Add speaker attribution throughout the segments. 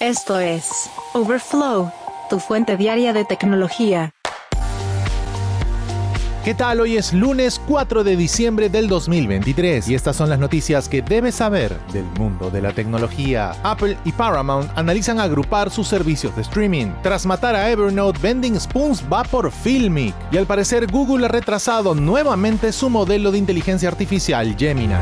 Speaker 1: Esto es Overflow, tu fuente diaria de tecnología.
Speaker 2: ¿Qué tal? Hoy es lunes 4 de diciembre del 2023 y estas son las noticias que debes saber del mundo de la tecnología. Apple y Paramount analizan agrupar sus servicios de streaming. Tras matar a Evernote, Vending Spoons va por Filmic y al parecer Google ha retrasado nuevamente su modelo de inteligencia artificial Gemini.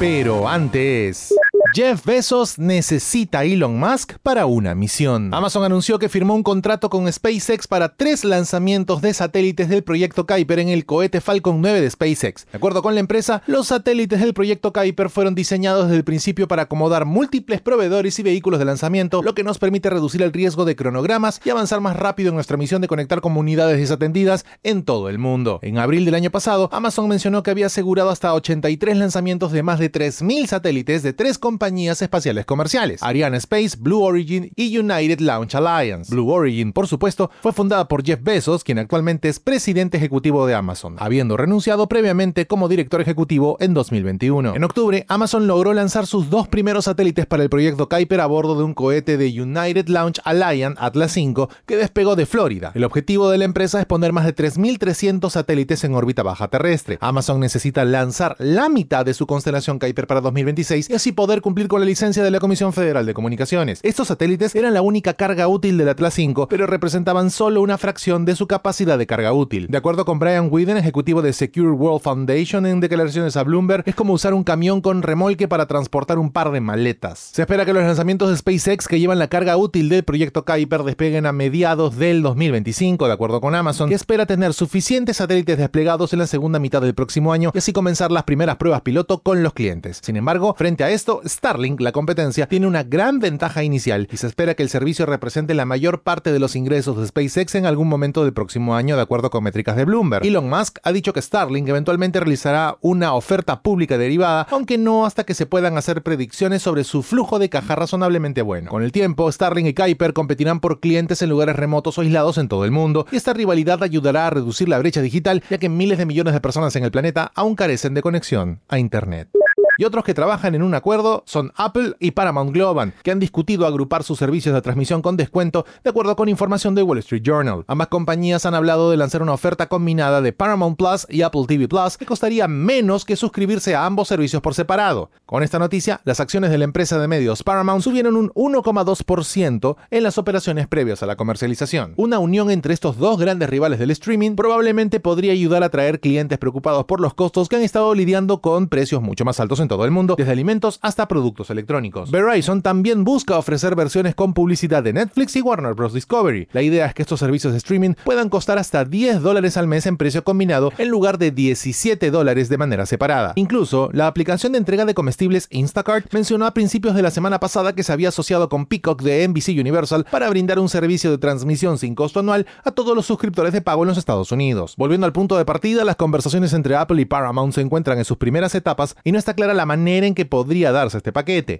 Speaker 2: Pero antes... Jeff Bezos necesita a Elon Musk para una misión. Amazon anunció que firmó un contrato con SpaceX para tres lanzamientos de satélites del proyecto Kuiper en el cohete Falcon 9 de SpaceX. De acuerdo con la empresa, los satélites del proyecto Kuiper fueron diseñados desde el principio para acomodar múltiples proveedores y vehículos de lanzamiento, lo que nos permite reducir el riesgo de cronogramas y avanzar más rápido en nuestra misión de conectar comunidades desatendidas en todo el mundo. En abril del año pasado, Amazon mencionó que había asegurado hasta 83 lanzamientos de más de 3.000 satélites de tres compañías compañías espaciales comerciales, Ariane Space, Blue Origin y United Launch Alliance. Blue Origin, por supuesto, fue fundada por Jeff Bezos, quien actualmente es presidente ejecutivo de Amazon, habiendo renunciado previamente como director ejecutivo en 2021. En octubre, Amazon logró lanzar sus dos primeros satélites para el proyecto Kuiper a bordo de un cohete de United Launch Alliance Atlas V que despegó de Florida. El objetivo de la empresa es poner más de 3.300 satélites en órbita baja terrestre. Amazon necesita lanzar la mitad de su constelación Kuiper para 2026 y así poder cumplir con la licencia de la Comisión Federal de Comunicaciones. Estos satélites eran la única carga útil del Atlas 5, pero representaban solo una fracción de su capacidad de carga útil. De acuerdo con Brian Whedon, ejecutivo de Secure World Foundation, en declaraciones a Bloomberg, es como usar un camión con remolque para transportar un par de maletas. Se espera que los lanzamientos de SpaceX que llevan la carga útil del proyecto Kuiper despeguen a mediados del 2025, de acuerdo con Amazon, que espera tener suficientes satélites desplegados en la segunda mitad del próximo año y así comenzar las primeras pruebas piloto con los clientes. Sin embargo, frente a esto, Starlink, la competencia, tiene una gran ventaja inicial y se espera que el servicio represente la mayor parte de los ingresos de SpaceX en algún momento del próximo año, de acuerdo con métricas de Bloomberg. Elon Musk ha dicho que Starlink eventualmente realizará una oferta pública derivada, aunque no hasta que se puedan hacer predicciones sobre su flujo de caja razonablemente bueno. Con el tiempo, Starlink y Kuiper competirán por clientes en lugares remotos o aislados en todo el mundo, y esta rivalidad ayudará a reducir la brecha digital, ya que miles de millones de personas en el planeta aún carecen de conexión a Internet y otros que trabajan en un acuerdo son Apple y Paramount Global, que han discutido agrupar sus servicios de transmisión con descuento de acuerdo con información de Wall Street Journal. Ambas compañías han hablado de lanzar una oferta combinada de Paramount Plus y Apple TV Plus que costaría menos que suscribirse a ambos servicios por separado. Con esta noticia, las acciones de la empresa de medios Paramount subieron un 1,2% en las operaciones previas a la comercialización. Una unión entre estos dos grandes rivales del streaming probablemente podría ayudar a atraer clientes preocupados por los costos que han estado lidiando con precios mucho más altos todo el mundo, desde alimentos hasta productos electrónicos. Verizon también busca ofrecer versiones con publicidad de Netflix y Warner Bros. Discovery. La idea es que estos servicios de streaming puedan costar hasta 10 dólares al mes en precio combinado en lugar de 17 dólares de manera separada. Incluso, la aplicación de entrega de comestibles Instacart mencionó a principios de la semana pasada que se había asociado con Peacock de NBC Universal para brindar un servicio de transmisión sin costo anual a todos los suscriptores de pago en los Estados Unidos. Volviendo al punto de partida, las conversaciones entre Apple y Paramount se encuentran en sus primeras etapas y no está clara la manera en que podría darse este paquete.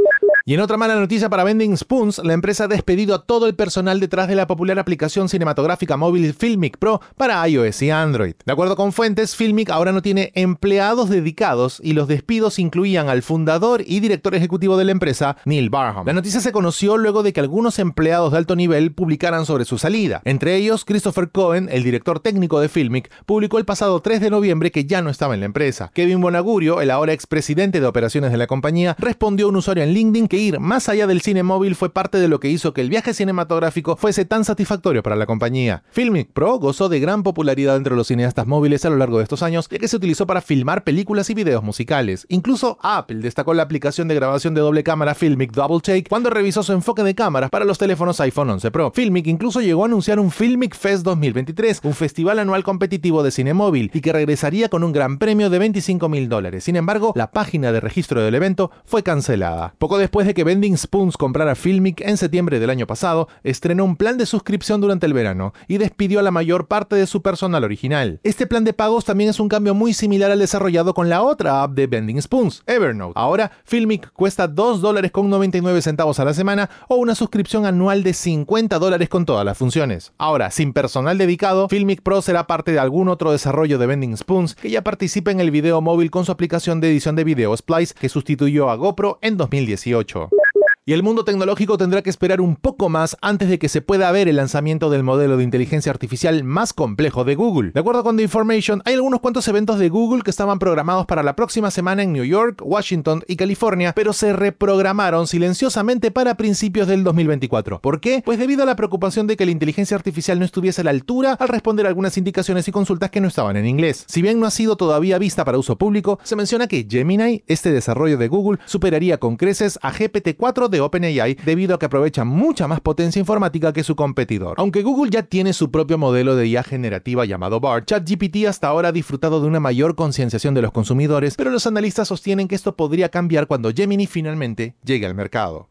Speaker 2: Y en otra mala noticia para Vending Spoons, la empresa ha despedido a todo el personal detrás de la popular aplicación cinematográfica móvil Filmic Pro para iOS y Android. De acuerdo con fuentes, Filmic ahora no tiene empleados dedicados y los despidos incluían al fundador y director ejecutivo de la empresa, Neil Barham. La noticia se conoció luego de que algunos empleados de alto nivel publicaran sobre su salida. Entre ellos, Christopher Cohen, el director técnico de Filmic, publicó el pasado 3 de noviembre que ya no estaba en la empresa. Kevin Bonagurio, el ahora expresidente de operaciones de la compañía, respondió a un usuario en LinkedIn que ir más allá del cine móvil fue parte de lo que hizo que el viaje cinematográfico fuese tan satisfactorio para la compañía. Filmic Pro gozó de gran popularidad entre los cineastas móviles a lo largo de estos años, ya que se utilizó para filmar películas y videos musicales. Incluso Apple destacó la aplicación de grabación de doble cámara Filmic Double Take cuando revisó su enfoque de cámara para los teléfonos iPhone 11 Pro. Filmic incluso llegó a anunciar un Filmic Fest 2023, un festival anual competitivo de cine móvil, y que regresaría con un gran premio de 25 mil dólares. Sin embargo, la página de registro del evento fue cancelada. Poco después que Vending Spoons comprara Filmic en septiembre del año pasado, estrenó un plan de suscripción durante el verano y despidió a la mayor parte de su personal original. Este plan de pagos también es un cambio muy similar al desarrollado con la otra app de Vending Spoons, Evernote. Ahora, Filmic cuesta 2 dólares con 99 centavos a la semana o una suscripción anual de 50 dólares con todas las funciones. Ahora, sin personal dedicado, Filmic Pro será parte de algún otro desarrollo de Vending Spoons que ya participa en el video móvil con su aplicación de edición de video Splice que sustituyó a GoPro en 2018. sure. Y el mundo tecnológico tendrá que esperar un poco más antes de que se pueda ver el lanzamiento del modelo de inteligencia artificial más complejo de Google. De acuerdo con The Information, hay algunos cuantos eventos de Google que estaban programados para la próxima semana en New York, Washington y California, pero se reprogramaron silenciosamente para principios del 2024. ¿Por qué? Pues debido a la preocupación de que la inteligencia artificial no estuviese a la altura al responder algunas indicaciones y consultas que no estaban en inglés. Si bien no ha sido todavía vista para uso público, se menciona que Gemini, este desarrollo de Google, superaría con creces a GPT-4 de OpenAI debido a que aprovecha mucha más potencia informática que su competidor. Aunque Google ya tiene su propio modelo de IA generativa llamado BART, ChatGPT hasta ahora ha disfrutado de una mayor concienciación de los consumidores, pero los analistas sostienen que esto podría cambiar cuando Gemini finalmente llegue al mercado.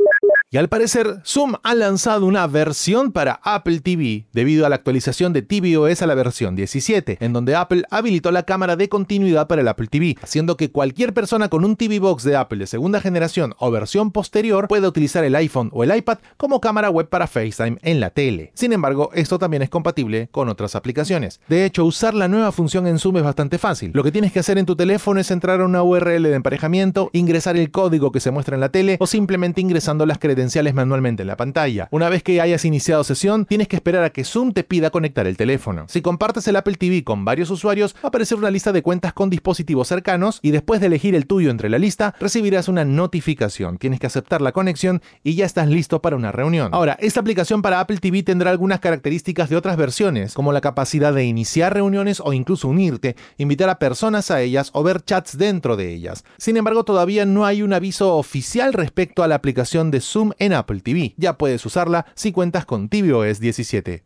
Speaker 2: Y al parecer, Zoom ha lanzado una versión para Apple TV debido a la actualización de tvOS a la versión 17, en donde Apple habilitó la cámara de continuidad para el Apple TV, haciendo que cualquier persona con un TV Box de Apple de segunda generación o versión posterior pueda utilizar el iPhone o el iPad como cámara web para FaceTime en la tele. Sin embargo, esto también es compatible con otras aplicaciones. De hecho, usar la nueva función en Zoom es bastante fácil. Lo que tienes que hacer en tu teléfono es entrar a una URL de emparejamiento, ingresar el código que se muestra en la tele o simplemente ingresando las credenciales manualmente en la pantalla. Una vez que hayas iniciado sesión, tienes que esperar a que Zoom te pida conectar el teléfono. Si compartes el Apple TV con varios usuarios, va a aparecer una lista de cuentas con dispositivos cercanos y después de elegir el tuyo entre la lista, recibirás una notificación. Tienes que aceptar la conexión y ya estás listo para una reunión. Ahora, esta aplicación para Apple TV tendrá algunas características de otras versiones, como la capacidad de iniciar reuniones o incluso unirte, invitar a personas a ellas o ver chats dentro de ellas. Sin embargo, todavía no hay un aviso oficial respecto a la aplicación de Zoom en Apple TV. Ya puedes usarla si cuentas con tvOS 17.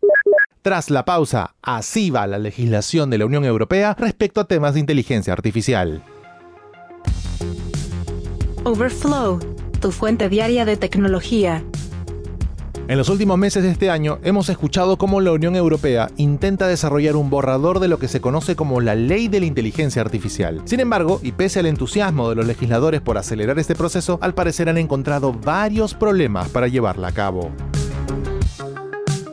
Speaker 2: Tras la pausa, así va la legislación de la Unión Europea respecto a temas de inteligencia artificial.
Speaker 1: Overflow, tu fuente diaria de tecnología.
Speaker 2: En los últimos meses de este año hemos escuchado cómo la Unión Europea intenta desarrollar un borrador de lo que se conoce como la ley de la inteligencia artificial. Sin embargo, y pese al entusiasmo de los legisladores por acelerar este proceso, al parecer han encontrado varios problemas para llevarla a cabo.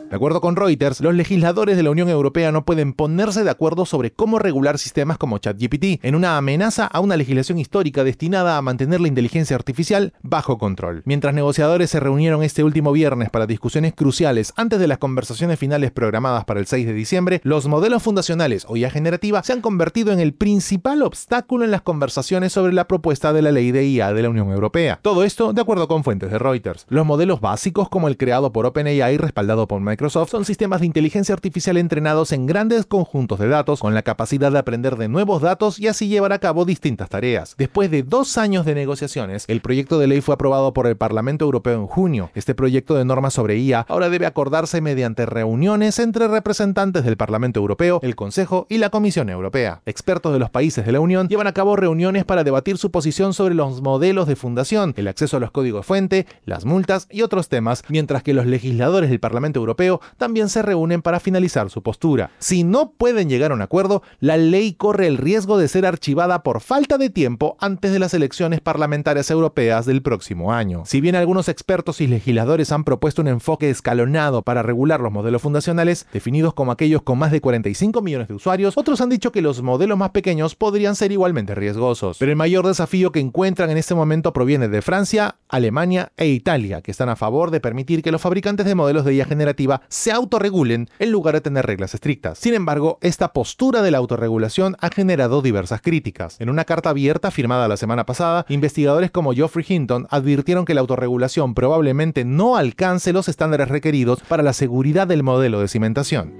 Speaker 2: De acuerdo con Reuters, los legisladores de la Unión Europea no pueden ponerse de acuerdo sobre cómo regular sistemas como ChatGPT, en una amenaza a una legislación histórica destinada a mantener la inteligencia artificial bajo control. Mientras negociadores se reunieron este último viernes para discusiones cruciales antes de las conversaciones finales programadas para el 6 de diciembre, los modelos fundacionales o IA generativa se han convertido en el principal obstáculo en las conversaciones sobre la propuesta de la ley de IA de la Unión Europea. Todo esto de acuerdo con fuentes de Reuters. Los modelos básicos como el creado por OpenAI respaldado por Microsoft Microsoft son sistemas de inteligencia artificial entrenados en grandes conjuntos de datos con la capacidad de aprender de nuevos datos y así llevar a cabo distintas tareas. Después de dos años de negociaciones, el proyecto de ley fue aprobado por el Parlamento Europeo en junio. Este proyecto de norma sobre IA ahora debe acordarse mediante reuniones entre representantes del Parlamento Europeo, el Consejo y la Comisión Europea. Expertos de los países de la Unión llevan a cabo reuniones para debatir su posición sobre los modelos de fundación, el acceso a los códigos fuente, las multas y otros temas, mientras que los legisladores del Parlamento Europeo también se reúnen para finalizar su postura. Si no pueden llegar a un acuerdo, la ley corre el riesgo de ser archivada por falta de tiempo antes de las elecciones parlamentarias europeas del próximo año. Si bien algunos expertos y legisladores han propuesto un enfoque escalonado para regular los modelos fundacionales, definidos como aquellos con más de 45 millones de usuarios, otros han dicho que los modelos más pequeños podrían ser igualmente riesgosos. Pero el mayor desafío que encuentran en este momento proviene de Francia, Alemania e Italia, que están a favor de permitir que los fabricantes de modelos de IA generativa se autorregulen en lugar de tener reglas estrictas. Sin embargo, esta postura de la autorregulación ha generado diversas críticas. En una carta abierta firmada la semana pasada, investigadores como Geoffrey Hinton advirtieron que la autorregulación probablemente no alcance los estándares requeridos para la seguridad del modelo de cimentación.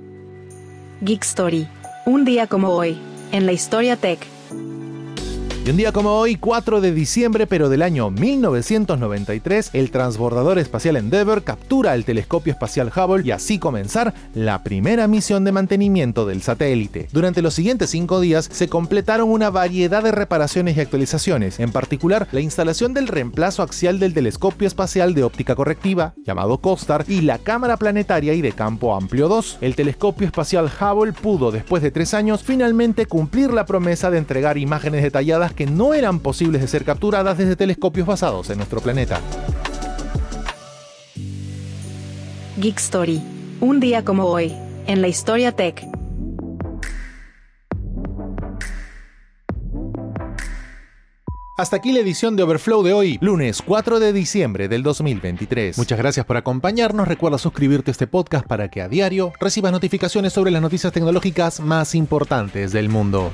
Speaker 1: Geek Story. Un día como hoy, en la historia tech.
Speaker 2: Y un día como hoy, 4 de diciembre pero del año 1993, el transbordador espacial Endeavour captura el telescopio espacial Hubble y así comenzar la primera misión de mantenimiento del satélite. Durante los siguientes cinco días se completaron una variedad de reparaciones y actualizaciones, en particular la instalación del reemplazo axial del telescopio espacial de óptica correctiva, llamado COSTAR, y la cámara planetaria y de campo amplio 2. El telescopio espacial Hubble pudo, después de tres años, finalmente cumplir la promesa de entregar imágenes detalladas que no eran posibles de ser capturadas desde telescopios basados en nuestro planeta.
Speaker 1: Geek Story. Un día como hoy, en la historia tech.
Speaker 2: Hasta aquí la edición de Overflow de hoy, lunes 4 de diciembre del 2023. Muchas gracias por acompañarnos. Recuerda suscribirte a este podcast para que a diario recibas notificaciones sobre las noticias tecnológicas más importantes del mundo.